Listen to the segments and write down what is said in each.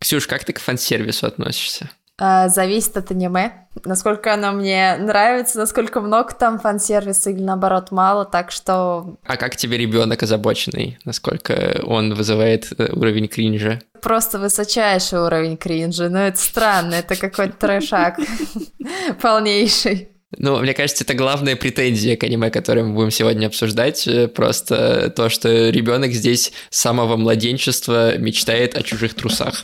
Ксюш, как ты к фан-сервису относишься? А, зависит от аниме, насколько оно мне нравится, насколько много там фан-сервиса или наоборот мало, так что... А как тебе ребенок озабоченный? Насколько он вызывает э, уровень кринжа? Просто высочайший уровень кринжа, но это странно, это какой-то трешак полнейший. Ну, мне кажется, это главная претензия к аниме, которое мы будем сегодня обсуждать. Э, просто то, что ребенок здесь с самого младенчества мечтает о чужих трусах.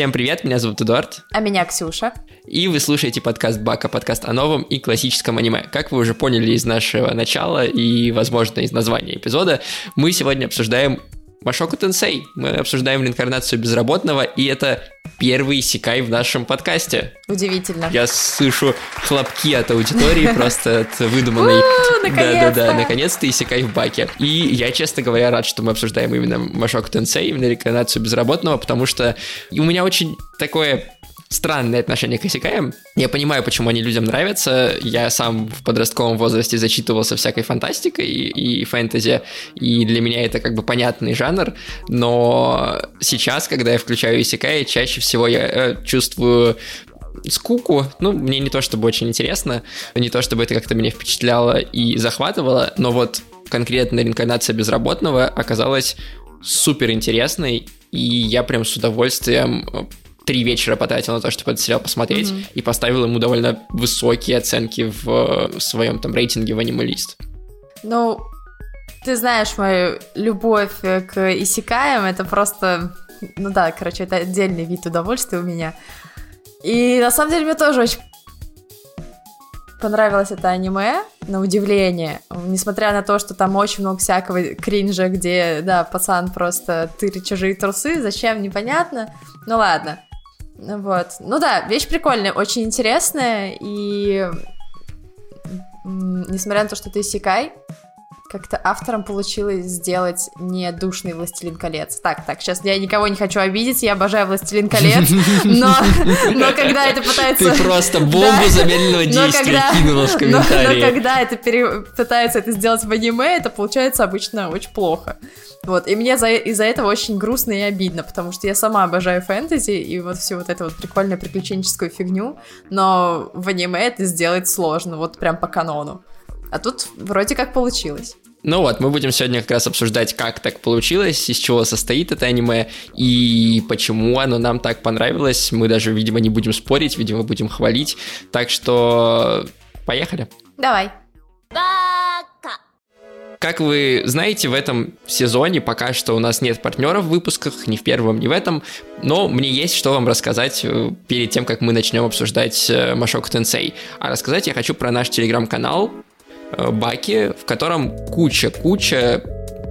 Всем привет, меня зовут Эдуард. А меня Ксюша. И вы слушаете подкаст Бака, подкаст о новом и классическом аниме. Как вы уже поняли из нашего начала и, возможно, из названия эпизода, мы сегодня обсуждаем Машоку Тенсей. Мы обсуждаем реинкарнацию безработного, и это первый секай в нашем подкасте. Удивительно. Я слышу хлопки от аудитории, просто от выдуманной... Да-да-да, наконец-то и секай в баке. И я, честно говоря, рад, что мы обсуждаем именно Машоку Тенсей, именно реинкарнацию безработного, потому что у меня очень такое странное отношение к Исекаям. Я понимаю, почему они людям нравятся. Я сам в подростковом возрасте зачитывался всякой фантастикой и, и фэнтези, и для меня это как бы понятный жанр, но сейчас, когда я включаю Исекай, чаще всего я э, чувствую скуку. Ну, мне не то чтобы очень интересно, не то чтобы это как-то меня впечатляло и захватывало, но вот конкретно реинкарнация безработного оказалась супер интересной, и я прям с удовольствием три вечера потратил на то, чтобы этот сериал посмотреть, mm-hmm. и поставил ему довольно высокие оценки в своем там рейтинге в анималист. Ну, ты знаешь мою любовь к исекаям, это просто, ну да, короче, это отдельный вид удовольствия у меня. И на самом деле мне тоже очень понравилось это аниме, на удивление, несмотря на то, что там очень много всякого кринжа, где, да, пацан просто тырит чужие трусы, зачем, непонятно, ну ладно. Вот. Ну да, вещь прикольная, очень интересная, и несмотря на то, что ты секай, как-то авторам получилось сделать не душный «Властелин колец». Так, так, сейчас я никого не хочу обидеть, я обожаю «Властелин колец», но, но когда это пытается... Ты просто бомбу да, замедленного действия когда, кинула в комментарии. Но, но когда это пере... пытается это сделать в аниме, это получается обычно очень плохо. Вот, и мне из-за этого очень грустно и обидно, потому что я сама обожаю фэнтези и вот всю вот эту вот прикольную приключенческую фигню, но в аниме это сделать сложно, вот прям по канону. А тут вроде как получилось. Ну вот, мы будем сегодня как раз обсуждать, как так получилось, из чего состоит это аниме и почему оно нам так понравилось. Мы даже, видимо, не будем спорить, видимо, будем хвалить. Так что поехали. Давай. Как вы знаете, в этом сезоне пока что у нас нет партнеров в выпусках, ни в первом, ни в этом, но мне есть что вам рассказать э, перед тем, как мы начнем обсуждать э, Машок Тенсей. А рассказать я хочу про наш телеграм-канал, Э, баки, в котором куча-куча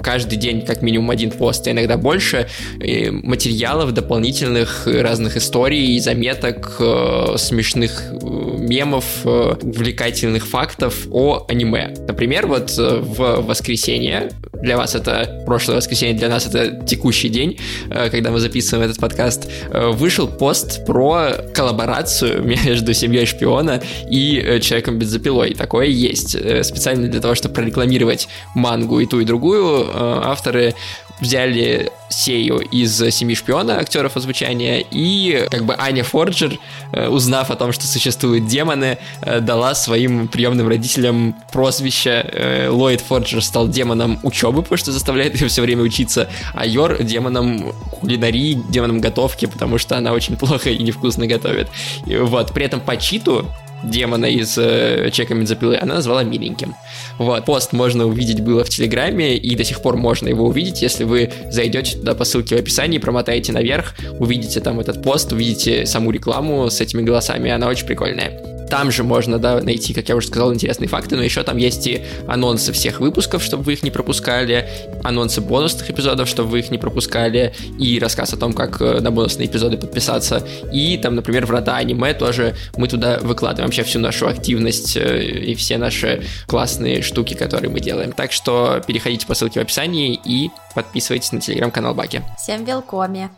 каждый день как минимум один пост, а иногда больше материалов дополнительных разных историй, заметок, э, смешных э, мемов, увлекательных фактов о аниме. Например, вот в воскресенье, для вас это прошлое воскресенье, для нас это текущий день, когда мы записываем этот подкаст, вышел пост про коллаборацию между семьей шпиона и человеком бензопилой. Такое есть специально для того, чтобы прорекламировать мангу и ту, и другую, э, авторы взяли Сею из «Семи шпиона» актеров озвучания, и как бы Аня Форджер, э, узнав о том, что существуют демоны, э, дала своим приемным родителям прозвище. Ллойд Форджер стал демоном учебы, потому что заставляет ее все время учиться, а Йор демоном кулинарии, демоном готовки, потому что она очень плохо и невкусно готовит. И вот, при этом по читу демона из э, Чека Медзапилы, она назвала миленьким. Вот. Пост можно увидеть было в Телеграме, и до сих пор можно его увидеть, если вы зайдете туда по ссылке в описании, промотаете наверх, увидите там этот пост, увидите саму рекламу с этими голосами, она очень прикольная. Там же можно, да, найти, как я уже сказал, интересные факты, но еще там есть и анонсы всех выпусков, чтобы вы их не пропускали, анонсы бонусных эпизодов, чтобы вы их не пропускали, и рассказ о том, как э, на бонусные эпизоды подписаться. И там, например, врата аниме тоже мы туда выкладываем вообще всю нашу активность э, и все наши классные штуки, которые мы делаем. Так что переходите по ссылке в описании и подписывайтесь на телеграм-канал Баки. Всем велкоме.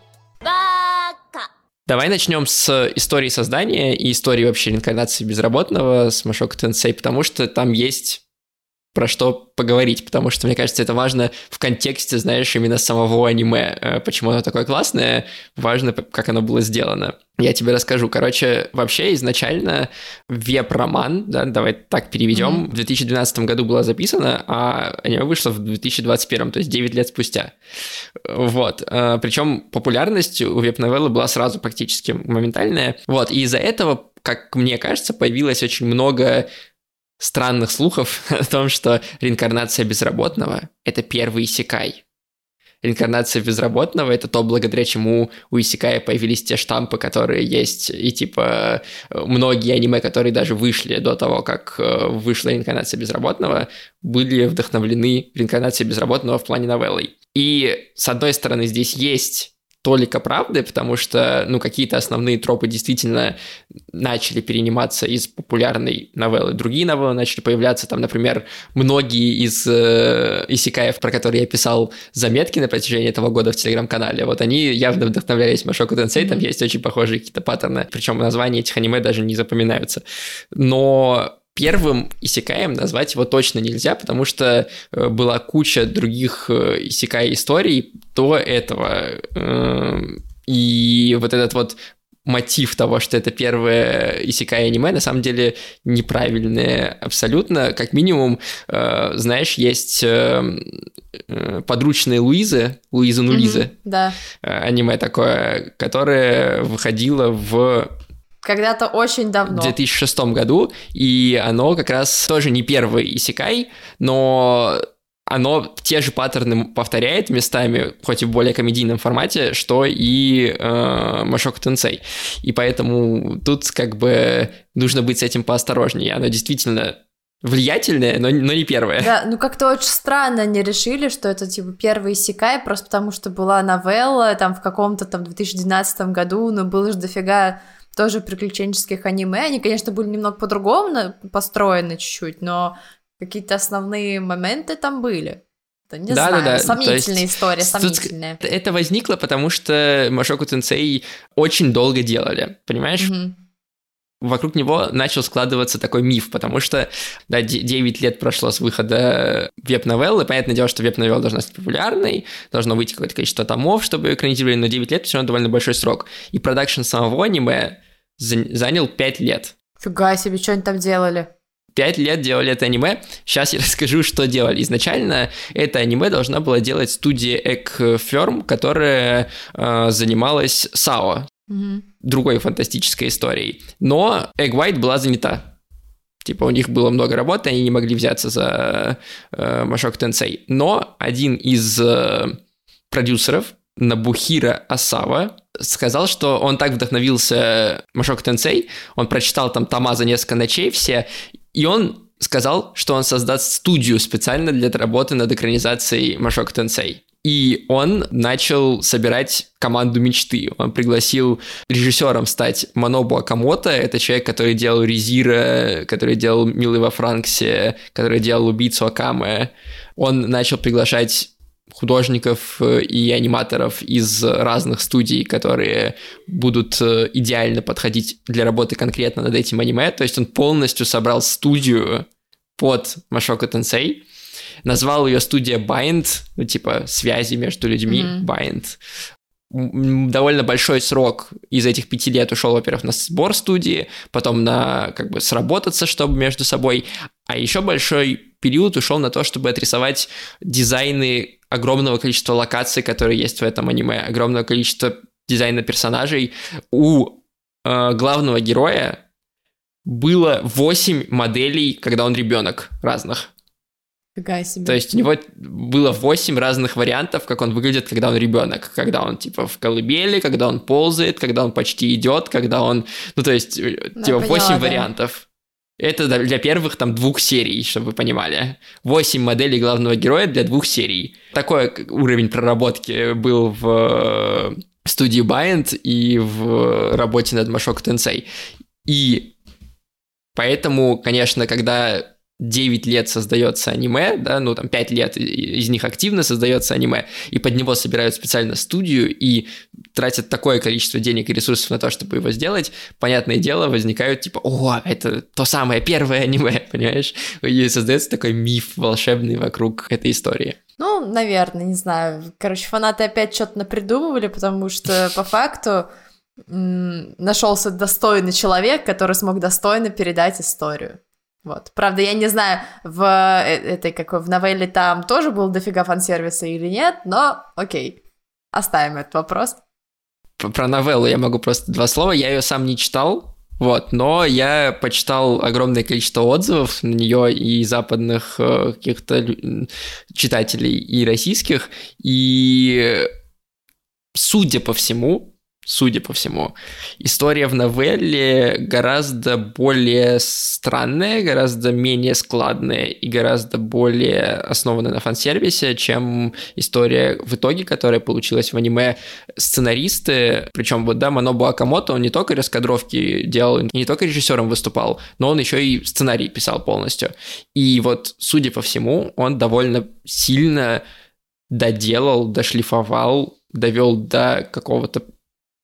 Давай начнем с истории создания и истории вообще реинкарнации безработного с Машока Тенсей, потому что там есть про что поговорить, потому что, мне кажется, это важно в контексте, знаешь, именно самого аниме. Э, почему оно такое классное, важно, как оно было сделано. Я тебе расскажу. Короче, вообще изначально веб-роман, да, давай так переведем, mm-hmm. в 2012 году было записано, а аниме вышло в 2021, то есть 9 лет спустя. Вот. Э, Причем популярность у веб-новеллы была сразу практически моментальная. Вот. И из-за этого как мне кажется, появилось очень много странных слухов о том, что реинкарнация безработного – это первый Исекай. Реинкарнация безработного – это то, благодаря чему у Исекая появились те штампы, которые есть, и типа многие аниме, которые даже вышли до того, как э, вышла реинкарнация безработного, были вдохновлены реинкарнацией безработного в плане новеллой. И, с одной стороны, здесь есть толика правды, потому что, ну, какие-то основные тропы действительно начали перениматься из популярной новеллы. Другие новеллы начали появляться, там, например, многие из э, исекаев, про которые я писал заметки на протяжении этого года в Телеграм-канале, вот они явно вдохновлялись Машоку Тенсей, там есть очень похожие какие-то паттерны, причем названия этих аниме даже не запоминаются. Но первым исекаем назвать его точно нельзя, потому что э, была куча других э, исекай историй до этого. Эм, и вот этот вот мотив того, что это первое исекай аниме, на самом деле неправильное абсолютно. Как минимум, э, знаешь, есть подручные Луизы, Луиза Нулизы, mm-hmm, да. аниме такое, которое выходило в когда-то очень давно. В 2006 году, и оно как раз тоже не первый Исикай, но оно те же паттерны повторяет местами, хоть и в более комедийном формате, что и э, Машок Тенсей. И поэтому тут как бы нужно быть с этим поосторожнее. Оно действительно влиятельное, но, но не первое. Да, ну как-то очень странно они решили, что это типа первый Сикай, просто потому что была новелла там в каком-то там 2012 году, но было же дофига тоже приключенческих аниме. Они, конечно, были немного по-другому построены чуть-чуть, но какие-то основные моменты там были. Не да, знаю, да, да. сомнительная есть, история, сомнительная. Это возникло, потому что Машоку Тенсей очень долго делали, понимаешь? Угу. Вокруг него начал складываться такой миф, потому что да, 9 лет прошло с выхода веб-новеллы. Понятное дело, что веб-новелла должна стать популярной, должно выйти какое-то количество томов, чтобы экранизировали, но 9 лет все равно довольно большой срок. И продакшн самого аниме занял 5 лет. Фига себе, что они там делали? Пять лет делали это аниме. Сейчас я расскажу, что делали. Изначально это аниме должна была делать студия Экферм, которая э, занималась САО, угу. другой фантастической историей. Но Egg White была занята. Типа у них было много работы, они не могли взяться за э, Машок Тенсей. Но один из э, продюсеров, Набухира Асава, сказал, что он так вдохновился Машок Тенсей, он прочитал там тома за несколько ночей все, и он сказал, что он создаст студию специально для работы над экранизацией Машок Тенсей. И он начал собирать команду мечты. Он пригласил режиссером стать Манобу Акамото. Это человек, который делал Резира, который делал Милый во Франксе, который делал Убийцу Акаме. Он начал приглашать художников э, и аниматоров из разных студий, которые будут э, идеально подходить для работы конкретно над этим аниме. То есть он полностью собрал студию под Машока Тенсей, назвал ее студия Bind, ну типа связи между людьми, mm-hmm. Bind. Довольно большой срок из этих пяти лет ушел, во-первых, на сбор студии, потом на как бы сработаться, чтобы между собой, а еще большой период ушел на то, чтобы отрисовать дизайны огромного количества локаций, которые есть в этом аниме, огромного количества дизайна персонажей. У э, главного героя было 8 моделей, когда он ребенок разных. Фига себе. То есть у него было 8 разных вариантов, как он выглядит, когда он ребенок. Когда он типа в колыбели, когда он ползает, когда он почти идет, когда он... Ну, то есть, э, Ну, типа, поняла, 8 да. вариантов. Это для- первых там двух серий, чтобы вы понимали. 8 моделей главного героя для двух серий. Такой уровень проработки был в э, студии Bind и в работе над Машок Тенсей. И поэтому, конечно, когда 9 лет создается аниме, да, ну там 5 лет из них активно создается аниме, и под него собирают специально студию и тратят такое количество денег и ресурсов на то, чтобы его сделать, понятное дело, возникают типа, о, это то самое первое аниме, понимаешь? И создается такой миф волшебный вокруг этой истории. Ну, наверное, не знаю. Короче, фанаты опять что-то напридумывали, потому что по факту нашелся достойный человек, который смог достойно передать историю. Вот. Правда, я не знаю, в э- этой какой в новелле там тоже был дофига фан-сервиса или нет, но окей. Оставим этот вопрос. Про новеллу я могу просто два слова. Я ее сам не читал, вот, но я почитал огромное количество отзывов на нее и западных э, каких-то читателей, и российских, и судя по всему, судя по всему, история в новелле гораздо более странная, гораздо менее складная и гораздо более основана на фан-сервисе, чем история в итоге, которая получилась в аниме сценаристы, причем вот, да, Манобу Акамото, он не только раскадровки делал, и не только режиссером выступал, но он еще и сценарий писал полностью. И вот, судя по всему, он довольно сильно доделал, дошлифовал, довел до какого-то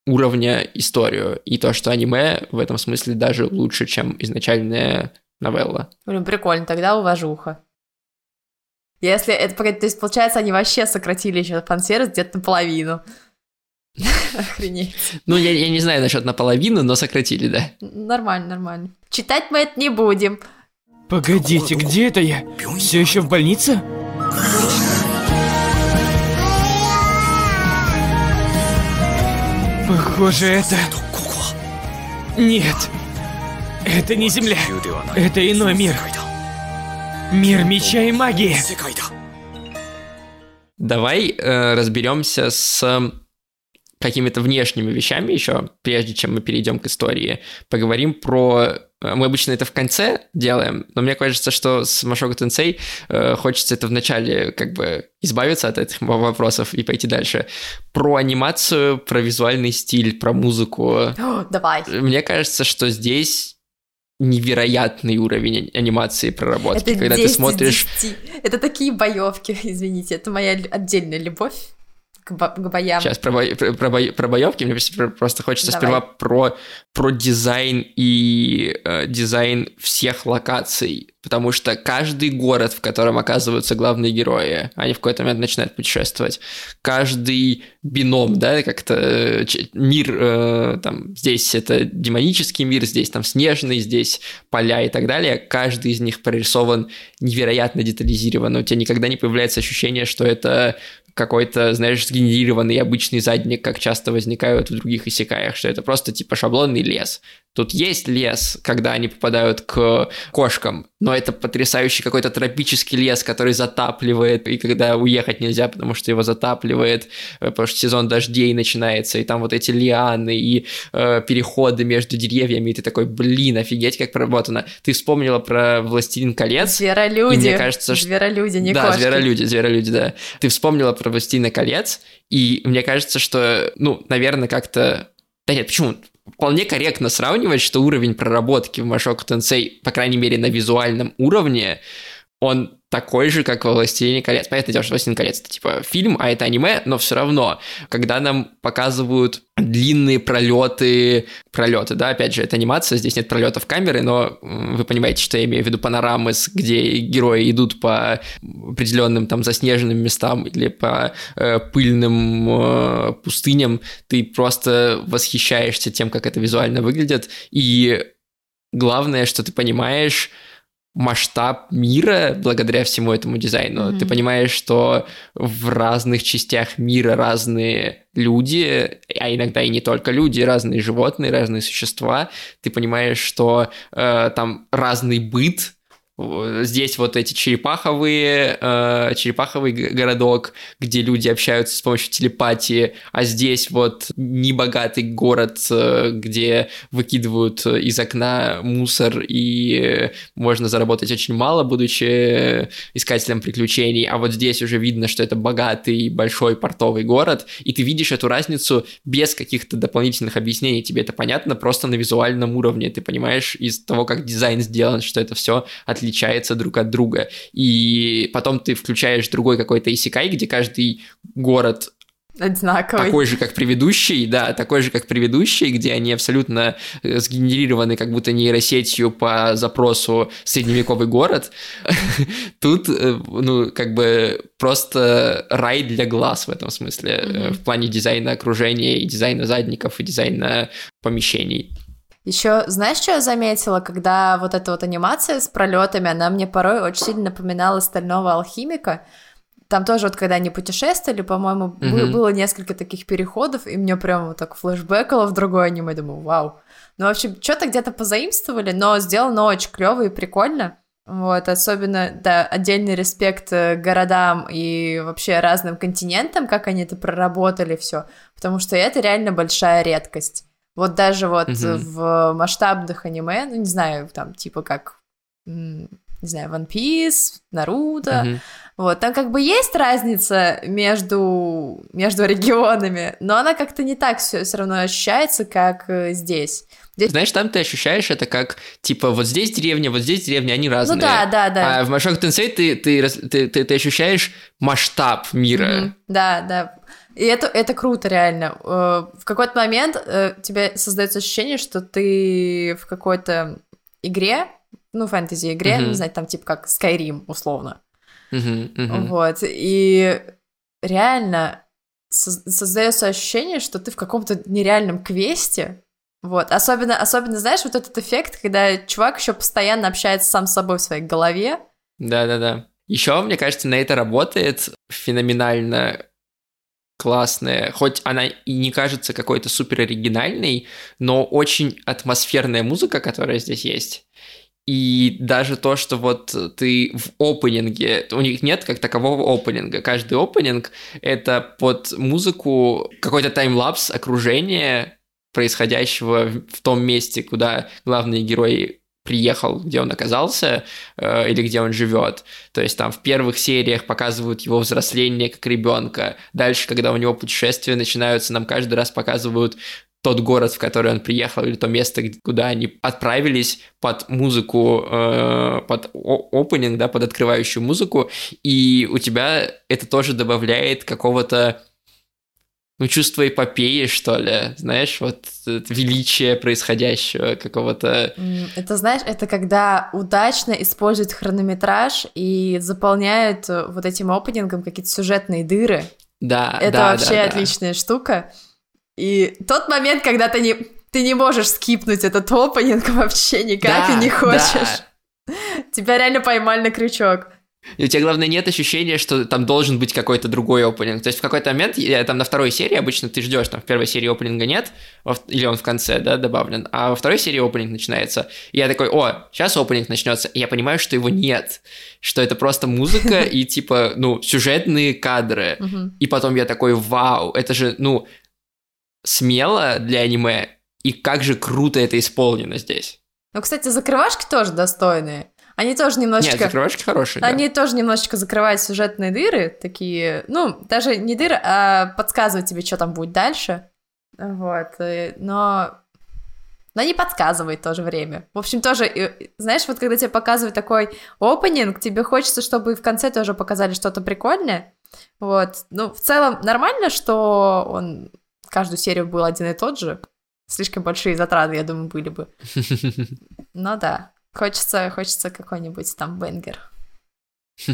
уровня историю. И то, что аниме в этом смысле даже лучше, чем изначальная новелла. Блин, прикольно, тогда уважуха. Если это, то есть, получается, они вообще сократили еще фан-сервис где-то наполовину. Охренеть. Ну, я, я не знаю насчет наполовину, но сократили, да. Нормально, нормально. Читать мы это не будем. Погодите, где это я? Все еще в больнице? Похоже, это... Нет. Это не Земля. Это иной мир. Мир меча и магии. Давай э, разберемся с какими-то внешними вещами еще, прежде чем мы перейдем к истории. Поговорим про... э, Мы обычно это в конце делаем, но мне кажется, что с Машоко Тенсей э, хочется это вначале как бы избавиться от этих вопросов и пойти дальше. Про анимацию, про визуальный стиль, про музыку. Давай. Мне кажется, что здесь невероятный уровень анимации проработки. Это когда 10 ты смотришь 10. Это такие боевки, извините. Это моя отдельная любовь к, бо- к боям. Сейчас про, бо- про, про, бо- про боевки мне просто- просто хочется Давай. сперва про, про дизайн и э, дизайн всех локаций, потому что каждый город, в котором оказываются главные герои, они в какой-то момент начинают путешествовать, каждый бином, да, как-то э, мир, э, там, здесь это демонический мир, здесь там снежный, здесь поля и так далее, каждый из них прорисован невероятно детализированно, у тебя никогда не появляется ощущение, что это какой-то, знаешь, сгенерированный обычный задник, как часто возникают в других исекаях, что это просто типа шаблонный лес. Тут есть лес, когда они попадают к кошкам, но это потрясающий какой-то тропический лес, который затапливает, и когда уехать нельзя, потому что его затапливает, э, потому что сезон дождей начинается, и там вот эти лианы и э, переходы между деревьями, и ты такой, блин, офигеть, как проработано. Ты вспомнила про «Властелин колец», Зверолюди. И мне кажется, что- Зверолюди, не да, кошки. зверолюди, зверолюди, да. Ты вспомнила про «Властелина колец», и мне кажется, что, ну, наверное, как-то... Да нет, почему? Вполне корректно сравнивать, что уровень проработки в Машоку Тенсей, по крайней мере, на визуальном уровне, он такой же, как во «Властелине колец». Понятное дело, что «Властелин колец» — это типа фильм, а это аниме, но все равно, когда нам показывают длинные пролеты, пролеты, да, опять же, это анимация, здесь нет пролетов камеры, но вы понимаете, что я имею в виду панорамы, где герои идут по определенным там заснеженным местам или по э, пыльным э, пустыням, ты просто восхищаешься тем, как это визуально выглядит, и главное, что ты понимаешь масштаб мира благодаря всему этому дизайну. Мгм. Ты понимаешь, что в разных частях мира разные люди, а иногда и не только люди, разные животные, разные существа. Ты понимаешь, что э, там разный быт, Здесь вот эти черепаховые, э, черепаховый городок, где люди общаются с помощью телепатии, а здесь вот небогатый город, э, где выкидывают из окна мусор и можно заработать очень мало, будучи искателем приключений, а вот здесь уже видно, что это богатый большой портовый город, и ты видишь эту разницу без каких-то дополнительных объяснений, тебе это понятно просто на визуальном уровне, ты понимаешь из того, как дизайн сделан, что это все отлично отличается друг от друга. И потом ты включаешь другой какой-то исекай, где каждый город Одинаковый. Такой же, как предыдущий, да, такой же, как предыдущий, где они абсолютно э, сгенерированы как будто нейросетью по запросу средневековый город. Тут, э, ну, как бы просто рай для глаз в этом смысле, mm-hmm. в плане дизайна окружения и дизайна задников и дизайна помещений. Еще, знаешь, что я заметила, когда вот эта вот анимация с пролетами, она мне порой очень сильно напоминала стального алхимика. Там тоже вот когда они путешествовали, по-моему, mm-hmm. было несколько таких переходов, и мне прям вот так флешбэкало в другое аниме, думаю, вау. Ну, в общем, что-то где-то позаимствовали, но сделано очень клево и прикольно. Вот, особенно, да, отдельный респект э, городам и вообще разным континентам, как они это проработали все, потому что это реально большая редкость. Вот даже вот угу. в масштабных аниме, ну, не знаю, там, типа как, не знаю, One Piece, Наруто, угу. вот, там как бы есть разница между, между регионами, но она как-то не так все, все равно ощущается, как э, здесь. Здесь... Знаешь, там ты ощущаешь это как, типа, вот здесь деревня, вот здесь деревня, они разные. Ну да, да, да. А в Машок Тенсей ты, ты, ты, ты, ты ощущаешь масштаб мира. Mm-hmm. Да, да. И это, это круто, реально. Э, в какой-то момент э, тебе создается ощущение, что ты в какой-то игре, ну, фэнтези-игре, uh-huh. не знаю, там типа как Skyrim, условно. Uh-huh, uh-huh. Вот. И реально создается ощущение, что ты в каком-то нереальном квесте, вот, особенно, особенно, знаешь, вот этот эффект, когда чувак еще постоянно общается сам с собой в своей голове. Да-да-да. Еще, мне кажется, на это работает феноменально классная, хоть она и не кажется какой-то супер оригинальной, но очень атмосферная музыка, которая здесь есть. И даже то, что вот ты в опенинге, у них нет как такового опенинга. Каждый опенинг — это под музыку какой-то таймлапс окружения происходящего в том месте, куда главные герои приехал, где он оказался э, или где он живет. То есть там в первых сериях показывают его взросление как ребенка. Дальше, когда у него путешествия начинаются, нам каждый раз показывают тот город, в который он приехал, или то место, куда они отправились под музыку, э, под опенинг, да, под открывающую музыку, и у тебя это тоже добавляет какого-то ну, чувство эпопеи, что ли, знаешь, вот величие происходящего какого-то... Это, знаешь, это когда удачно используют хронометраж и заполняют э, вот этим опенингом какие-то сюжетные дыры. Да, Это да, вообще да, отличная да. штука. И тот момент, когда ты не, ты не можешь скипнуть этот опенинг вообще никак да, и не хочешь. Да. Тебя реально поймали на крючок. И у тебя, главное, нет ощущения, что там должен быть какой-то другой опенинг. То есть в какой-то момент, я, там на второй серии обычно ты ждешь, там в первой серии опенинга нет, или он в конце, да, добавлен, а во второй серии опенинг начинается. И я такой, о, сейчас опенинг начнется. И я понимаю, что его нет, что это просто музыка и типа, ну, сюжетные кадры. И потом я такой, вау, это же, ну, смело для аниме, и как же круто это исполнено здесь. Ну, кстати, закрывашки тоже достойные. Они тоже немножечко... Нет, закрывашки хорошие, Они да. тоже немножечко закрывают сюжетные дыры, такие, ну, даже не дыры, а подсказывают тебе, что там будет дальше. Вот, но... Но не подсказывает в то же время. В общем, тоже, знаешь, вот когда тебе показывают такой опенинг, тебе хочется, чтобы в конце тоже показали что-то прикольное. Вот. Ну, в целом, нормально, что он каждую серию был один и тот же. Слишком большие затраты, я думаю, были бы. Но да. Хочется, хочется какой-нибудь там бенгер.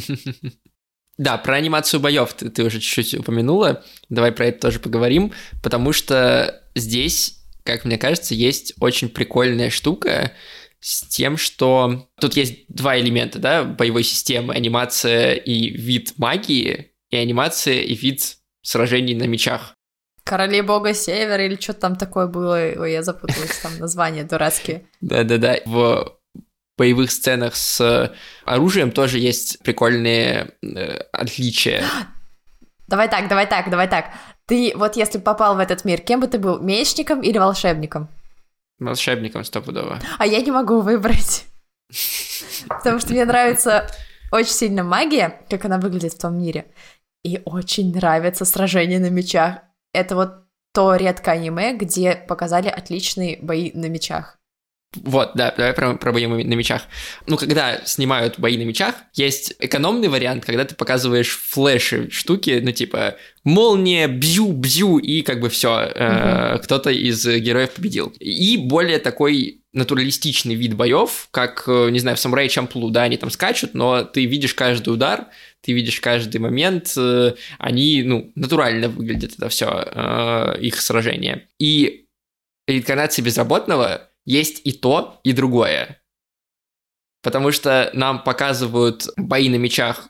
Да, про анимацию боев ты, ты уже чуть-чуть упомянула. Давай про это тоже поговорим, потому что здесь, как мне кажется, есть очень прикольная штука с тем, что тут есть два элемента, да, боевой системы, анимация и вид магии, и анимация и вид сражений на мечах. Короли бога севера или что-то там такое было, ой, я запуталась, там названия дурацкие. Да-да-да, в боевых сценах с оружием тоже есть прикольные э, отличия. Давай так, давай так, давай так. Ты вот если попал в этот мир, кем бы ты был, мечником или волшебником? Волшебником стопудово. А я не могу выбрать. Потому что мне нравится очень сильно магия, как она выглядит в том мире. И очень нравится сражение на мечах. Это вот то редкое аниме, где показали отличные бои на мечах. Вот, да, давай про, про бои на мечах. Ну, когда снимают бои на мечах, есть экономный вариант, когда ты показываешь флеши штуки, ну, типа, молния, бью, бью, и как бы все, э, кто-то из героев победил. И более такой натуралистичный вид боев, как, э, не знаю, в Самурай Чамплу, да, они там скачут, но ты видишь каждый удар, ты видишь каждый момент, э, они, ну, натурально выглядят это все, э, их сражение. И реинкарнация безработного есть и то, и другое. Потому что нам показывают бои на мечах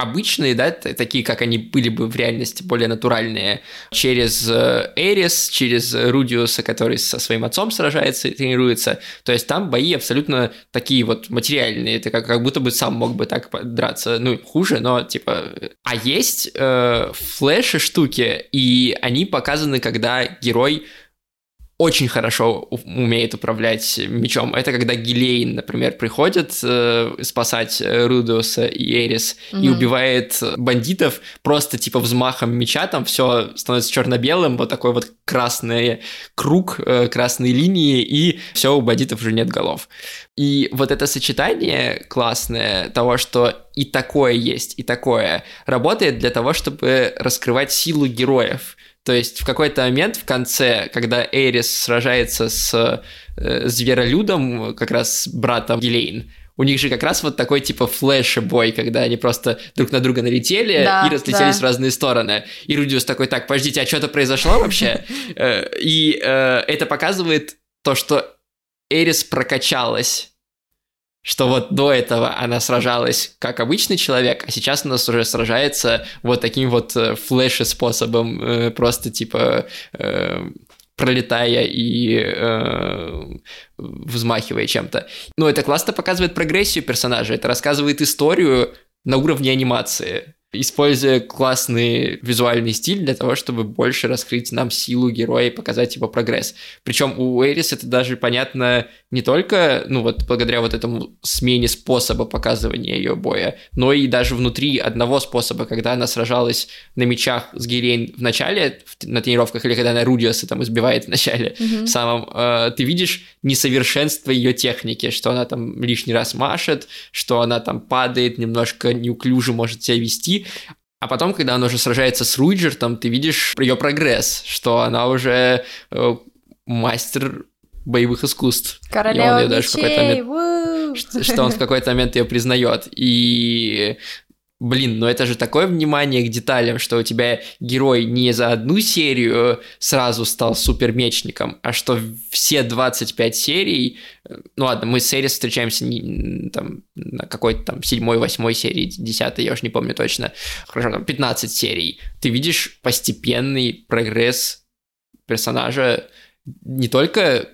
обычные, да, такие, как они были бы в реальности, более натуральные, через э, Эрис, через Рудиуса, который со своим отцом сражается и тренируется. То есть там бои абсолютно такие вот материальные, это как, как будто бы сам мог бы так драться. Ну, хуже, но типа... А есть э, флеши штуки, и они показаны, когда герой очень хорошо умеет управлять мечом. Это когда Гилейн, например, приходит э, спасать Рудиуса и Эрис mm-hmm. и убивает бандитов просто типа взмахом меча, там все становится черно-белым, вот такой вот красный круг, э, красные линии, и все, у бандитов уже нет голов. И вот это сочетание классное того, что и такое есть, и такое, работает для того, чтобы раскрывать силу героев. То есть в какой-то момент в конце, когда Эрис сражается с э, зверолюдом, как раз братом Гелейн, у них же как раз вот такой типа флеш-бой, когда они просто друг на друга налетели да, и разлетелись да. в разные стороны. И Рудиус такой, так, подождите, а что-то произошло вообще? Э, и э, это показывает то, что Эрис прокачалась что вот до этого она сражалась как обычный человек, а сейчас она уже сражается вот таким вот э, флеше способом, э, просто типа э, пролетая и взмахивая чем-то. Ну, это классно показывает прогрессию персонажа, это рассказывает историю на уровне анимации используя классный визуальный стиль для того, чтобы больше раскрыть нам силу героя и показать его прогресс. Причем у Эрис это даже понятно не только, ну вот, благодаря вот этому смене способа показывания ее боя, но и даже внутри одного способа, когда она сражалась на мечах с Герейн в начале, на тренировках, или когда она Рудиоса там избивает в начале mm-hmm. самом, э, ты видишь несовершенство ее техники, что она там лишний раз машет, что она там падает, немножко неуклюже может себя вести, а потом, когда она уже сражается с Руиджертом, ты видишь ее прогресс, что она уже э, мастер боевых искусств. Королева и он ее даже в какой-то момент, что, что он в какой-то момент ее признает. И Блин, но это же такое внимание к деталям, что у тебя герой не за одну серию сразу стал супермечником, а что все 25 серий, э, ну ладно, мы с Эрис встречаемся не, там, на какой-то там седьмой, восьмой серии, десятой, я уж не помню точно, хорошо, там 15 серий, ты видишь постепенный прогресс персонажа не только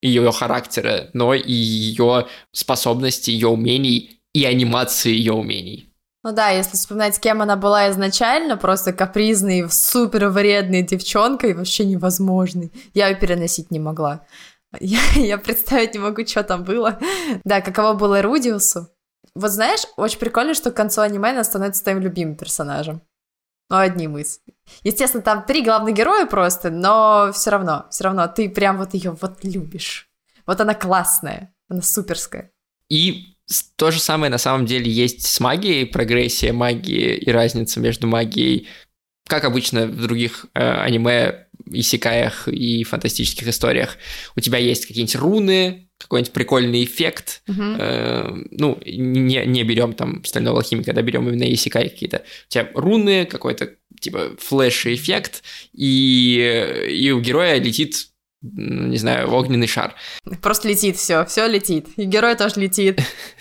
ее характера, но и ее способностей, ее умений и анимации ее умений. Ну да, если вспоминать, кем она была изначально, просто капризной, супер вредной девчонкой, вообще невозможной. Я ее переносить не могла. Я, я представить не могу, что там было. Да, каково было Рудиусу. Вот знаешь, очень прикольно, что к концу аниме она становится твоим любимым персонажем. Ну, одним из. Естественно, там три главных героя просто, но все равно, все равно ты прям вот ее вот любишь. Вот она классная, она суперская. И то же самое на самом деле есть с магией, прогрессия магии и разница между магией, как обычно в других э, аниме, исекаях и фантастических историях. У тебя есть какие-нибудь руны, какой-нибудь прикольный эффект. Uh-huh. Э, ну, не, не берем там стального алхимика, да, берем именно исекай какие-то. У тебя руны, какой-то типа флеш-эффект, и, и у героя летит не знаю, огненный шар. Просто летит все, все летит. И герой тоже летит.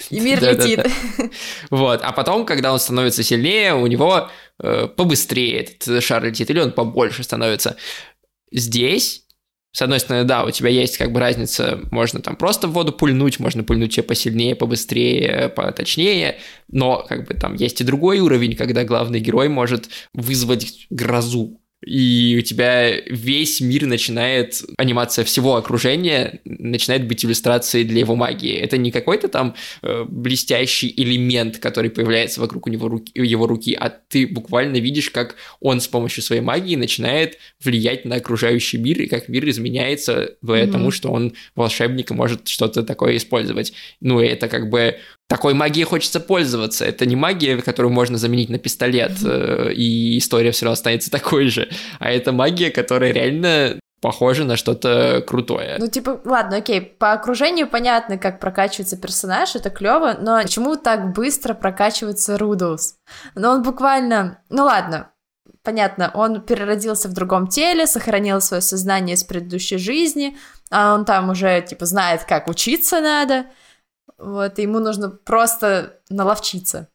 И мир летит. Вот. А потом, когда он становится сильнее, у него э, побыстрее этот шар летит, или он побольше становится. Здесь с одной стороны, да, у тебя есть как бы разница, можно там просто в воду пульнуть, можно пульнуть тебе посильнее, побыстрее, поточнее, но как бы там есть и другой уровень, когда главный герой может вызвать грозу, и у тебя весь мир начинает, анимация всего окружения начинает быть иллюстрацией для его магии. Это не какой-то там э, блестящий элемент, который появляется вокруг у него руки, его руки, а ты буквально видишь, как он с помощью своей магии начинает влиять на окружающий мир, и как мир изменяется благодаря mm-hmm. тому, что он волшебник и может что-то такое использовать. Ну, и это как бы такой магией хочется пользоваться. Это не магия, которую можно заменить на пистолет, mm-hmm. и история все равно останется такой же. А это магия, которая реально похожа на что-то крутое. Ну, типа, ладно, окей, по окружению понятно, как прокачивается персонаж, это клево, но почему так быстро прокачивается Рудус? Ну, он буквально... Ну, ладно, понятно, он переродился в другом теле, сохранил свое сознание с предыдущей жизни, а он там уже, типа, знает, как учиться надо, вот, и ему нужно просто наловчиться.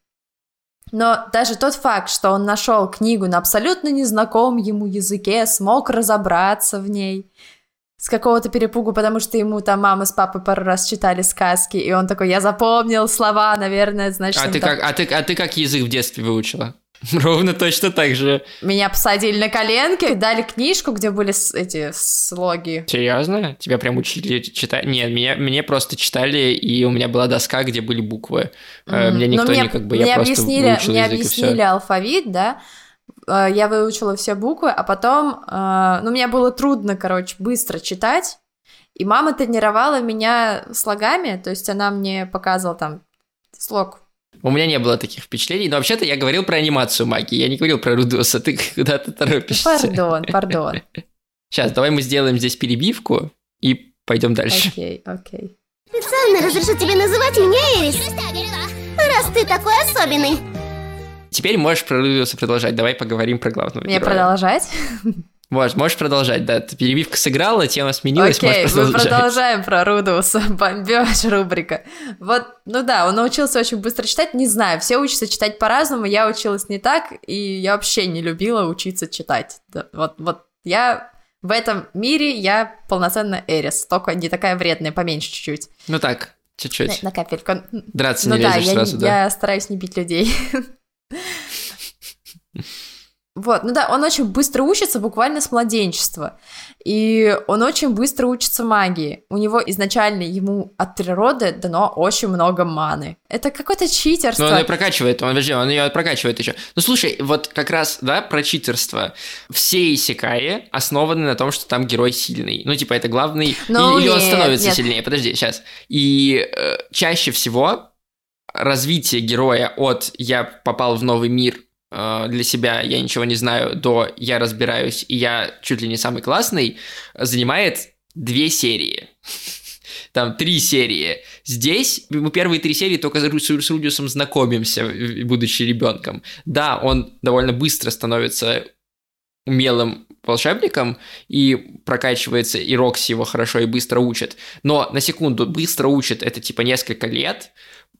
Но даже тот факт, что он нашел книгу на абсолютно незнакомом ему языке, смог разобраться в ней с какого-то перепугу, потому что ему там мама с папой пару раз читали сказки, и он такой, я запомнил слова, наверное, значит... А ты, как, а, ты, а ты как язык в детстве выучила? Ровно точно так же. Меня посадили на коленки, дали книжку, где были эти слоги. Серьезно? Тебя прям учили читать? Нет, меня, мне просто читали, и у меня была доска, где были буквы. Mm-hmm. Мне никто мне, не как бы, я мне просто объяснили, выучил Мне объяснили алфавит, да, э, я выучила все буквы, а потом, э, ну, мне было трудно, короче, быстро читать, и мама тренировала меня слогами, то есть она мне показывала там слог у меня не было таких впечатлений, но вообще-то я говорил про анимацию магии, я не говорил про Рудоса, ты куда-то торопишься. Пардон, пардон. Сейчас, давай мы сделаем здесь перебивку и пойдем дальше. Окей, окей. Специально разрешу тебе называть меня Эрис, раз ты такой особенный. Теперь можешь про Рудоса продолжать, давай поговорим про главного Мне героя. продолжать? Можешь, можешь продолжать, да. Перебивка сыграла, тема сменилась, Окей, можешь продолжать. мы продолжаем про Рудуса, бомбеж рубрика. Вот, ну да, он научился очень быстро читать, не знаю, все учатся читать по-разному, я училась не так, и я вообще не любила учиться читать. Да, вот, вот я в этом мире я полноценная Эрис, только не такая вредная, поменьше чуть-чуть. Ну так, чуть-чуть. На, на капельку. Драться ну не да, лезешь я, сразу, да? я стараюсь не бить людей. Вот, ну да, он очень быстро учится, буквально с младенчества. И он очень быстро учится магии. У него изначально ему от природы дано очень много маны. Это какое-то читерство. Ну, он ее прокачивает, он, подожди, он ее прокачивает еще. Ну, слушай, вот как раз, да, про читерство. Все исекаи основаны на том, что там герой сильный. Ну, типа, это главный... Ну, или, нет, он становится нет. сильнее. Подожди, сейчас. И э, чаще всего развитие героя от «я попал в новый мир», для себя я ничего не знаю, до я разбираюсь, и я чуть ли не самый классный, занимает две серии. Там три серии. Здесь мы первые три серии только с с Рудиусом знакомимся, э, будучи ребенком. Да, он довольно быстро становится умелым волшебником и прокачивается, и Рокси его хорошо и быстро учит. Но на секунду быстро учит это типа несколько лет,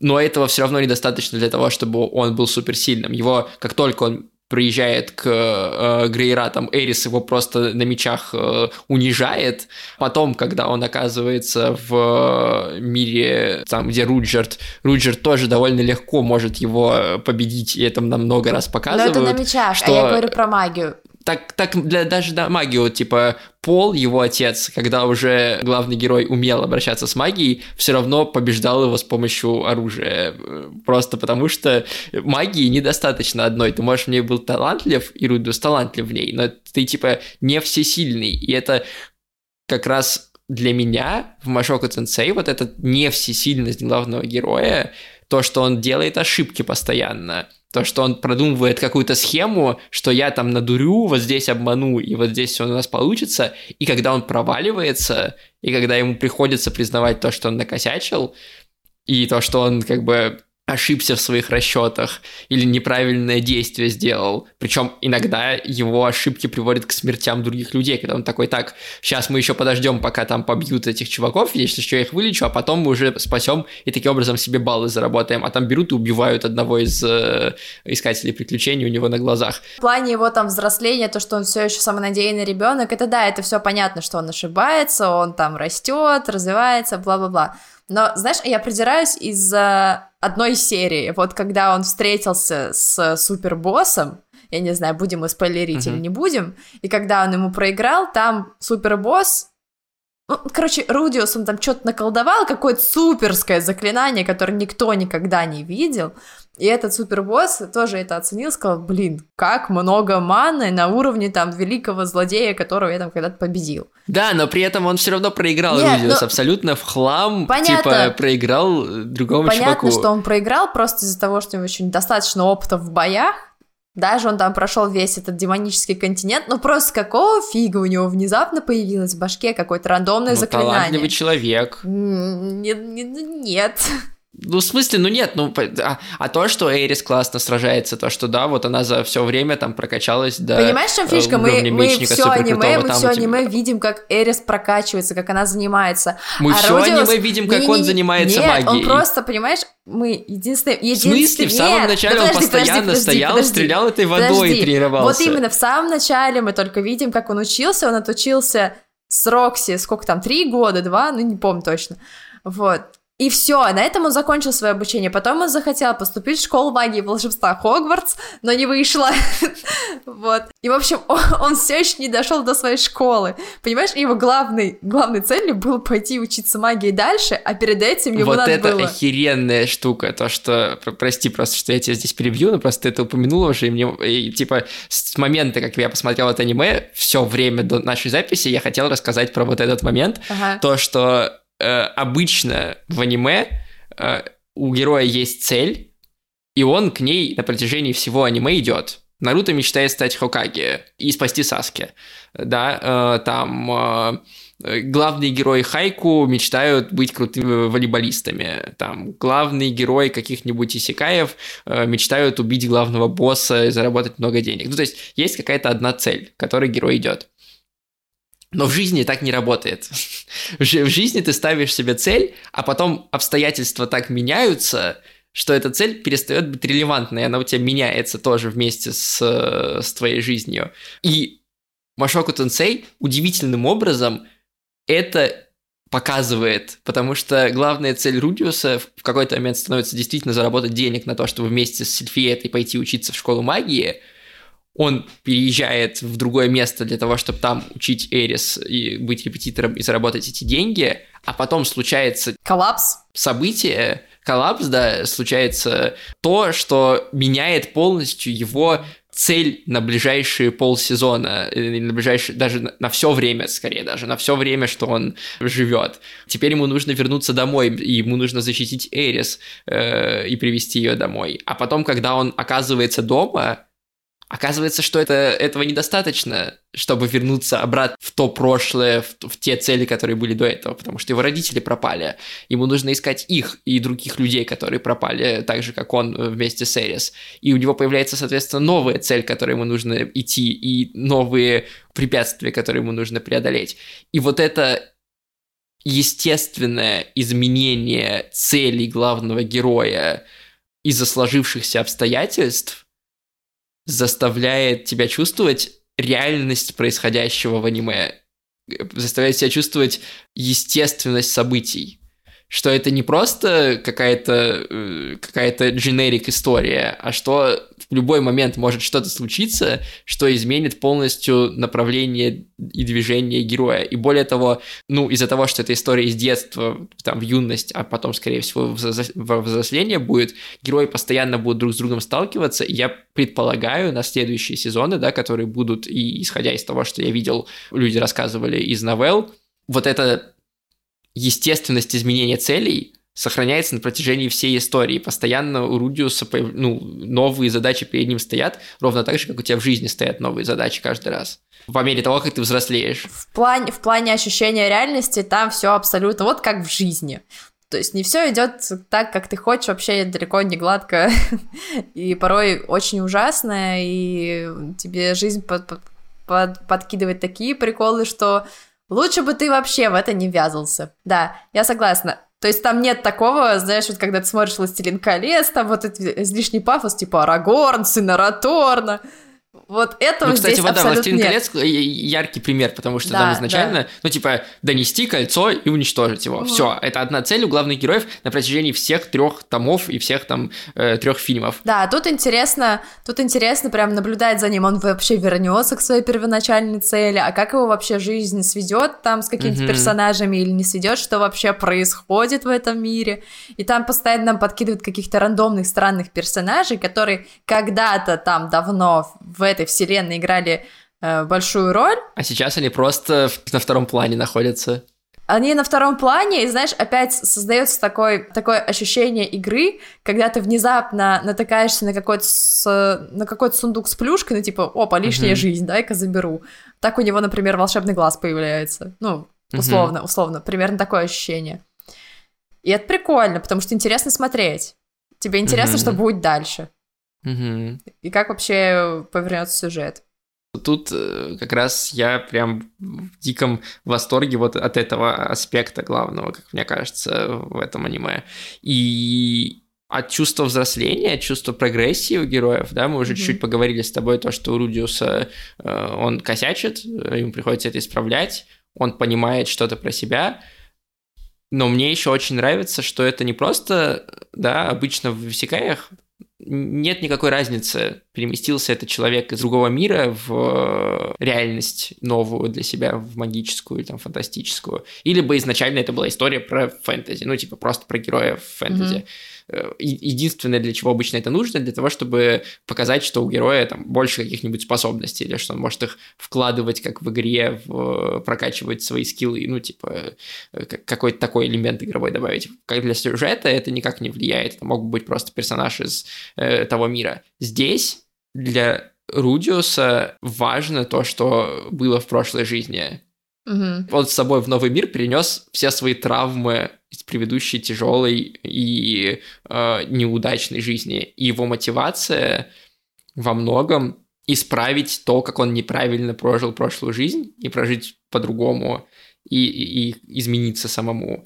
но этого все равно недостаточно для того, чтобы он был суперсильным. Его, как только он приезжает к э, Грейратам, Эрис его просто на мечах э, унижает. Потом, когда он оказывается в э, мире, там, где Руджерт, Руджерт тоже довольно легко может его победить, и это нам много раз Но показывают. это на мечах, что... а я говорю про магию. Так, так для даже да, магию, типа, Пол, его отец, когда уже главный герой умел обращаться с магией, все равно побеждал его с помощью оружия. Просто потому что магии недостаточно одной. Ты можешь в ней был талантлив, и Рудус талантлив в ней, но ты, типа, не всесильный. И это как раз для меня в Машоку Тенсей вот эта не всесильность главного героя, то, что он делает ошибки постоянно, то, что он продумывает какую-то схему, что я там надурю, вот здесь обману, и вот здесь все у нас получится, и когда он проваливается, и когда ему приходится признавать то, что он накосячил, и то, что он как бы ошибся в своих расчетах или неправильное действие сделал. Причем иногда его ошибки приводят к смертям других людей, когда он такой, так, сейчас мы еще подождем, пока там побьют этих чуваков, если что, я их вылечу, а потом мы уже спасем и таким образом себе баллы заработаем. А там берут и убивают одного из э, искателей приключений у него на глазах. В плане его там взросления, то, что он все еще самонадеянный ребенок, это да, это все понятно, что он ошибается, он там растет, развивается, бла-бла-бла. Но, знаешь, я придираюсь из-за одной серии. Вот когда он встретился с супербоссом, я не знаю, будем мы спойлерить mm-hmm. или не будем, и когда он ему проиграл, там супербосс ну, короче, Рудиус, он там что-то наколдовал, какое-то суперское заклинание, которое никто никогда не видел. И этот супербосс тоже это оценил, сказал, блин, как много маны на уровне там великого злодея, которого я там когда-то победил. Да, но при этом он все равно проиграл Нет, Рудиус ну, абсолютно в хлам, понятно, типа проиграл другому понятно, чуваку. Понятно, что он проиграл просто из-за того, что у него еще недостаточно опыта в боях, даже он там прошел весь этот демонический континент, но просто какого фига у него внезапно появилось в башке какое-то рандомное ну, заклинание? талантливый человек. Нет, нет. Ну, в смысле, ну нет, ну, а, а то, что Эрис классно сражается, то, что да, вот она за все время там прокачалась до Понимаешь, в чем фишка? Мы, мы все аниме, мы все аниме видим, как Эрис прокачивается, как она занимается. Мы а все Родиус... аниме видим, как не, он занимается нет, магией. он просто, понимаешь, мы единственное... единственное... В смысле? В самом начале подожди, он постоянно подожди, подожди, стоял, подожди, стрелял этой водой подожди. и тренировался. Вот именно, в самом начале мы только видим, как он учился, он отучился с Рокси, сколько там, три года, два, ну не помню точно. Вот. И все, на этом он закончил свое обучение. Потом он захотел поступить в школу магии и волшебства Хогвартс, но не вышло. вот. И, в общем, он, все еще не дошел до своей школы. Понимаешь, его главной, главной целью было пойти учиться магии дальше, а перед этим ему вот надо это было... охеренная штука, то, что... Прости просто, что я тебя здесь перебью, но просто ты это упомянула уже, и мне, и, типа, с момента, как я посмотрел это аниме, все время до нашей записи я хотел рассказать про вот этот момент, ага. то, что э, обычно в аниме э, у героя есть цель, и он к ней на протяжении всего аниме идет. Наруто мечтает стать Хокаге и спасти Саски. Да, э, там главные герои Хайку мечтают быть крутыми волейболистами. Там главные герои каких-нибудь исекаев э, мечтают убить главного босса и заработать много денег. Ну, то есть есть какая-то одна цель, к которой герой идет. Но в жизни так не работает. В жизни ты ставишь себе цель, а потом обстоятельства так меняются, что эта цель перестает быть релевантной, она у тебя меняется тоже вместе с, с твоей жизнью. И Машоку Тенсей удивительным образом это показывает, потому что главная цель Рудиуса в какой-то момент становится действительно заработать денег на то, чтобы вместе с Сильфиетой пойти учиться в школу магии – он переезжает в другое место для того, чтобы там учить Эрис и быть репетитором и заработать эти деньги, а потом случается... Коллапс. Событие, коллапс, да, случается то, что меняет полностью его цель на ближайшие полсезона, на ближайшие, даже на, на все время, скорее даже, на все время, что он живет. Теперь ему нужно вернуться домой, и ему нужно защитить Эрис э, и привести ее домой. А потом, когда он оказывается дома, Оказывается, что это, этого недостаточно, чтобы вернуться обратно в то прошлое, в, в те цели, которые были до этого, потому что его родители пропали. Ему нужно искать их и других людей, которые пропали, так же, как он э, вместе с Эрис. И у него появляется, соответственно, новая цель, к которой ему нужно идти, и новые препятствия, которые ему нужно преодолеть. И вот это естественное изменение целей главного героя из-за сложившихся обстоятельств заставляет тебя чувствовать реальность происходящего в аниме, заставляет тебя чувствовать естественность событий что это не просто какая-то э, какая-то generic история, а что в любой момент может что-то случиться, что изменит полностью направление и движение героя. И более того, ну, из-за того, что эта история из детства, там, в юность, а потом, скорее всего, во взросление будет, герои постоянно будут друг с другом сталкиваться, и я предполагаю на следующие сезоны, да, которые будут, и исходя из того, что я видел, люди рассказывали из новелл, вот это естественность изменения целей сохраняется на протяжении всей истории. Постоянно у Рудиуса ну, новые задачи перед ним стоят, ровно так же, как у тебя в жизни стоят новые задачи каждый раз. По мере того, как ты взрослеешь. В плане, в плане ощущения реальности там все абсолютно вот как в жизни. То есть не все идет так, как ты хочешь, вообще далеко не гладко, и порой очень ужасно, и тебе жизнь под, под, под, подкидывает такие приколы, что лучше бы ты вообще в это не ввязался. Да, я согласна. То есть там нет такого, знаешь, вот когда ты смотришь «Властелин колец», там вот этот излишний пафос, типа Арагорн, сын Араторна, вот этого ну, кстати, здесь вот да, абсолютно «Властелин нет. колец» — яркий пример, потому что Да, там изначально, да. ну, типа, донести кольцо и уничтожить его. Мгм. Все, это одна цель у главных героев на протяжении всех трех томов и всех там трех фильмов. Да, тут интересно, тут интересно прям наблюдать за ним, он вообще вернется к своей первоначальной цели, а как его вообще жизнь сведет там с какими-то Мгм. персонажами или не сведет, что вообще происходит в этом мире. И там постоянно нам подкидывают каких-то рандомных странных персонажей, которые когда-то там давно в этой вселенной играли э, большую роль, А сейчас они просто на втором плане находятся. они на втором плане, и знаешь, опять создается такое, такое ощущение игры, когда ты внезапно натыкаешься на какой-то, с- на какой-то сундук с плюшкой, ну типа, опа, лишняя Мгм. жизнь, дай-ка заберу. Так у него, например, волшебный глаз появляется. Ну, условно, условно, примерно такое ощущение. И это прикольно, потому что интересно смотреть. Тебе интересно, Мгм. что будет дальше. Мгм. И как вообще повернется сюжет. Тут э, как раз я прям в диком восторге вот от этого аспекта главного, как мне кажется, в этом аниме. И от чувства взросления, от чувства прогрессии у героев, да, мы уже Мгм. чуть-чуть поговорили с тобой, то, что у Рудиуса э, он косячит, э, ему приходится это исправлять, он понимает что-то про себя, но мне еще очень нравится, что это не просто, да, обычно в Исекаях нет никакой разницы, переместился этот человек из другого мира в реальность новую для себя, в магическую там фантастическую. Или бы изначально это была история про фэнтези, ну, типа просто про героев фэнтези. Э, и- Единственное, для чего обычно это нужно, для того, чтобы показать, что у героя там больше каких-нибудь способностей, или что он может их вкладывать, как в игре, в, прокачивать свои скиллы, ну, типа, э, как- какой-то такой элемент игровой добавить. Как для сюжета это никак не влияет, это мог быть просто персонаж из э, того мира. Здесь для Рудиуса важно то, что было в прошлой жизни. Мгм. Он с собой в новый мир перенес все свои травмы из предыдущей тяжелой и э, неудачной жизни. И его мотивация во многом исправить то, как он неправильно прожил прошлую жизнь, и прожить по-другому, и, и- и измениться самому.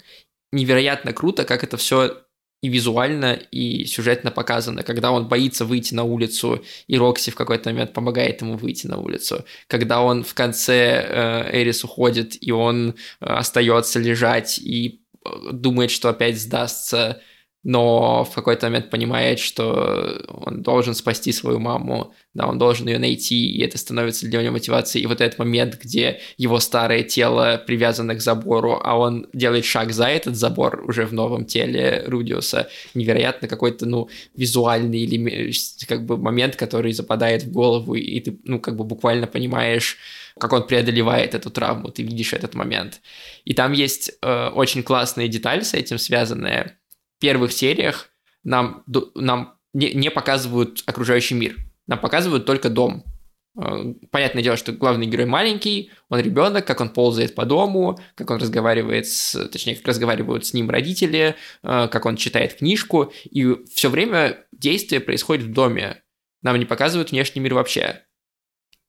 Невероятно круто, как это все и визуально, и сюжетно показано, когда он боится выйти на улицу, и Рокси в какой-то момент помогает ему выйти на улицу, когда он в конце э, Эрис уходит, и он э, остается лежать и э, думает, что опять сдастся, но в какой-то момент понимает, что он должен спасти свою маму, да, он должен ее найти, и это становится для него мотивацией. И вот этот момент, где его старое тело привязано к забору, а он делает шаг за этот забор уже в новом теле Рудиуса, невероятно какой-то, ну, визуальный элемент, как бы момент, который западает в голову, и ты, ну, как бы буквально понимаешь, как он преодолевает эту травму, ты видишь этот момент. И там есть э, очень классная деталь с этим связанная. Первых сериях нам, нам не, не показывают окружающий мир, нам показывают только дом. Э, Понятное дело, что главный герой маленький, он ребенок, как он ползает по дому, как он разговаривает с, точнее, как разговаривают с ним родители, э, как он читает книжку, и все время действие происходит в доме. Нам не показывают внешний мир вообще.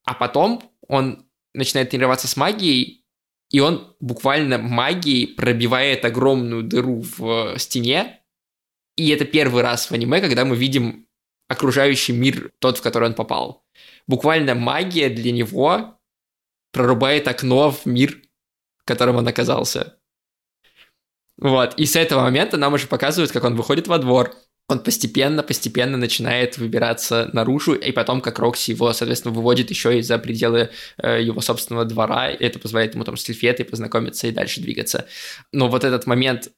А потом он начинает тренироваться с магией, и он буквально магией пробивает огромную дыру в стене. И это первый раз в аниме, когда мы видим окружающий мир, тот, в который он попал. Буквально магия для него прорубает окно в мир, в котором он оказался. Вот, и с этого момента нам уже показывают, как он выходит во двор, он постепенно-постепенно начинает выбираться наружу, и потом, как Рокси его, соответственно, выводит еще и за пределы э, его собственного двора, и это позволяет ему там с Лильфетой познакомиться и дальше двигаться. Но вот этот момент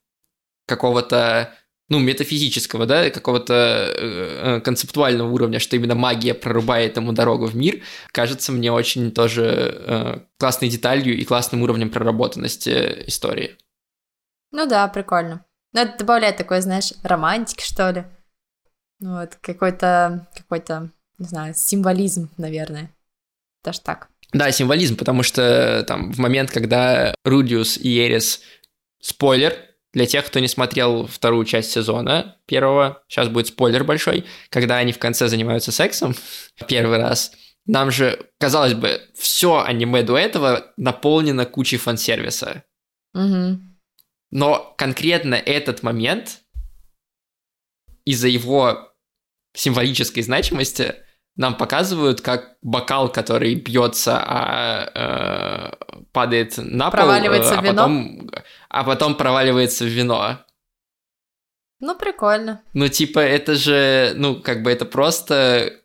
какого-то ну, метафизического, да, какого-то э, э, концептуального уровня, что именно магия прорубает ему дорогу в мир, кажется мне очень тоже э, классной деталью и классным уровнем проработанности истории. Ну да, прикольно. Ну, это добавляет такой, знаешь, романтики, что ли. Вот, какой-то, какой-то, не знаю, символизм, наверное. Даже так. Да, символизм, потому что там в момент, когда Рудиус и Эрис, спойлер, Для тех, кто не смотрел вторую часть сезона первого, сейчас будет спойлер большой, когда они в конце занимаются сексом первый раз, нам же, казалось бы, все аниме до этого наполнено кучей фан-сервиса. Угу. Но конкретно этот момент из-за его символической значимости нам показывают, как бокал, который бьется, а э, падает на пол, Проваливается а в вино? потом, а потом проваливается в вино. Ну, прикольно. Ну, типа, это же, ну, как бы это просто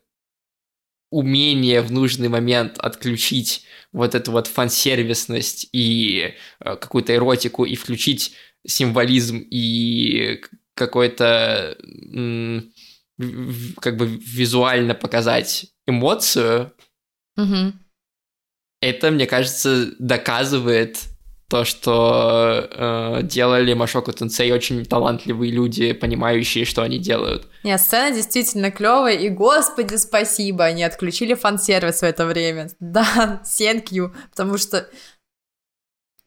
умение в нужный момент отключить вот эту вот фан-сервисность и э, какую-то эротику и включить символизм и какой-то как бы визуально показать эмоцию, Угу. это, мне кажется, доказывает то, что э, делали Машоку Тенсей очень талантливые люди, понимающие, что они делают. Нет, сцена действительно клевая, и, господи, спасибо, они отключили фан-сервис в это время. Да, thank you, потому что...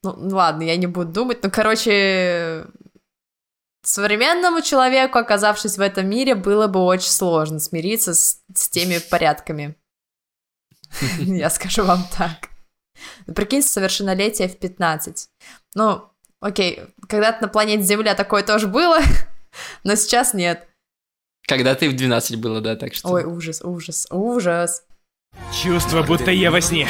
Ну, ну ладно, я не буду думать, но, короче, современному человеку, оказавшись в этом мире, было бы очень сложно смириться с, с теми порядками. Я скажу вам так. Прикинь, совершеннолетие в 15. Ну, окей, когда-то на планете Земля такое тоже было, но сейчас нет. Когда ты в 12 было, да, так что... Ой, ужас, ужас, ужас. Чувство, будто я во сне.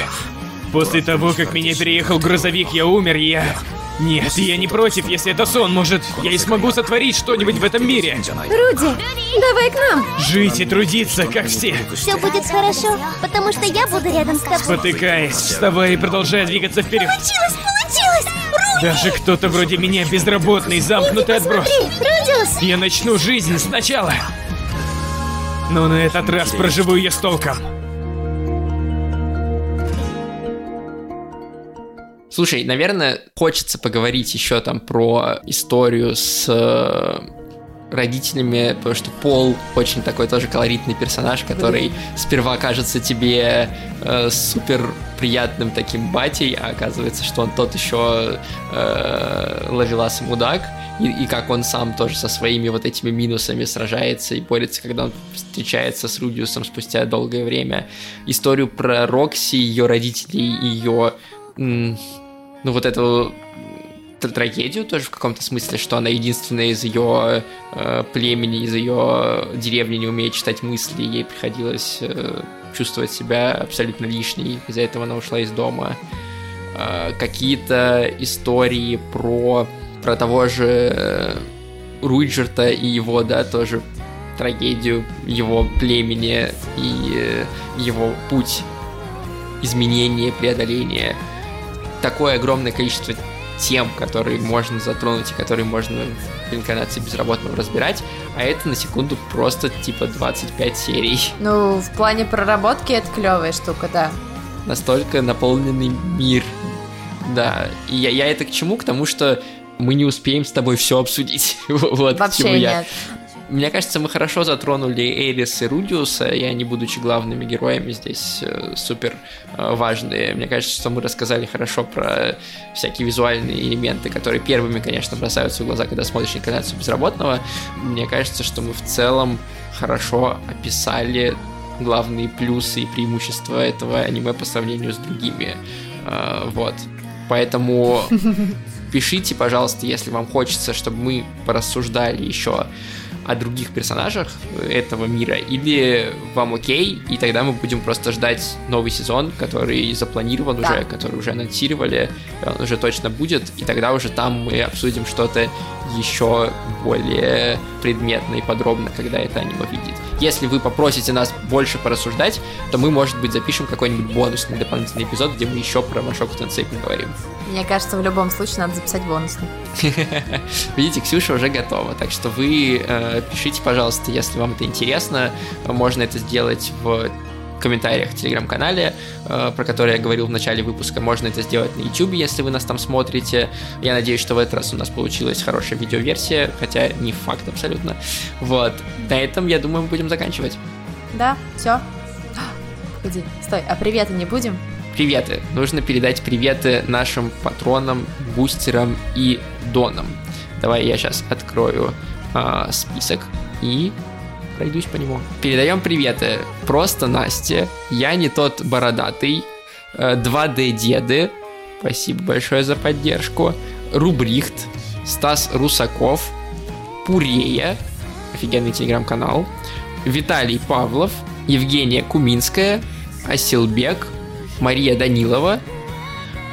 После того, как меня переехал грузовик, я умер, я... Нет, я не против, если это сон. Может, я и смогу сотворить что-нибудь в этом мире. Руди, давай к нам. Жить и трудиться, как все. Все будет хорошо, потому что я буду рядом с тобой. Спотыкаясь, вставая и продолжая двигаться вперед. Получилось, получилось! Руди, Даже кто-то вроде меня безработный, замкнутый отброс. Рудиус! Я начну жизнь сначала. Но на этот раз проживу ее с толком. Слушай, наверное, хочется поговорить еще там про историю с э, родителями, потому что Пол очень такой тоже колоритный персонаж, который сперва кажется тебе э, супер приятным таким батей, а оказывается, что он тот еще э, ловелас и мудак, и, и как он сам тоже со своими вот этими минусами сражается и борется, когда он встречается с Рудиусом спустя долгое время. Историю про Рокси, ее родителей, ее ну вот эту тр- трагедию тоже в каком-то смысле, что она единственная из ее э, племени, из ее деревни не умеет читать мысли, ей приходилось э, чувствовать себя абсолютно лишней, из-за этого она ушла из дома. Э, какие-то истории про, про того же э, Руиджерта и его, да, тоже трагедию его племени и э, его путь изменения, преодоления. Такое огромное количество тем, которые можно затронуть и которые можно в инкарнации безработного разбирать, а это на секунду просто типа 25 серий. Ну, в плане проработки это клевая штука, да. Настолько наполненный мир. Да, и я, я это к чему? К тому, что мы не успеем с тобой все обсудить. вот Вообще я. Мне кажется, мы хорошо затронули Эрис и Рудиуса, и они, будучи главными героями, здесь э, супер э, важные. Мне кажется, что мы рассказали хорошо про всякие визуальные элементы, которые первыми, конечно, бросаются в глаза, когда смотришь инкарнацию безработного. Мне кажется, что мы в целом хорошо описали главные плюсы и преимущества этого аниме по сравнению с другими. Э, вот. Поэтому пишите, пожалуйста, если вам хочется, чтобы мы порассуждали еще о других персонажах этого мира, или вам окей, и тогда мы будем просто ждать новый сезон, который запланирован Да. уже, который уже анонсировали, он уже точно будет, и тогда уже там мы обсудим что-то еще более предметно и подробно, когда это аниме выйдет. Если вы попросите нас больше порассуждать, то мы, может быть, запишем какой-нибудь бонусный дополнительный эпизод, где мы еще про Машоку Тенсей поговорим. Мне кажется, в любом случае надо записать бонусный. Видите, Ксюша уже готова, так что вы э, пишите, пожалуйста, если вам это интересно. Можно это сделать в комментариях в телеграм-канале, э, про который я говорил в начале выпуска. Можно это сделать на YouTube, если вы нас там смотрите. Я надеюсь, что в этот раз у нас получилась хорошая видеоверсия, хотя не факт абсолютно. Вот. На этом, я думаю, мы будем заканчивать. Да, все. Погоди, стой, а приветы не будем? Приветы. Нужно передать приветы нашим патронам, бустерам и донам. Давай я сейчас открою а, список и пройдусь по нему. Передаем приветы. Просто Насте, я не тот бородатый, 2D деды, спасибо большое за поддержку, Рубрихт, Стас Русаков, Пурея, офигенный телеграм-канал, Виталий Павлов, Евгения Куминская, Асилбек, Мария Данилова,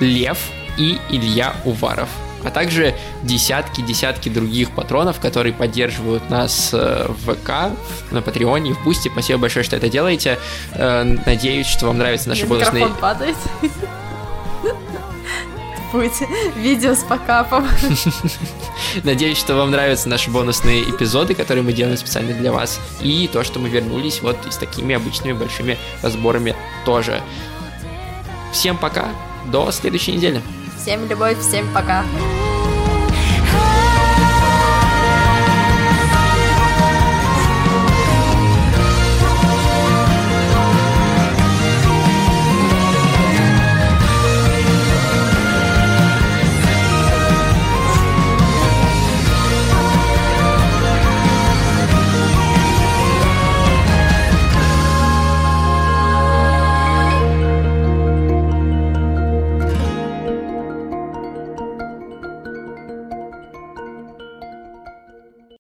Лев и Илья Уваров а также десятки-десятки других патронов, которые поддерживают нас э, в ВК, на Патреоне в Бусти. Спасибо большое, что это делаете. Э, надеюсь, что вам нравятся наши бонусные... Падает. Будет видео с покапом. Надеюсь, что вам нравятся наши бонусные эпизоды, которые мы делаем специально для вас. И то, что мы вернулись вот с такими обычными большими разборами тоже. Всем пока, до следующей недели. Всем любовь, всем пока.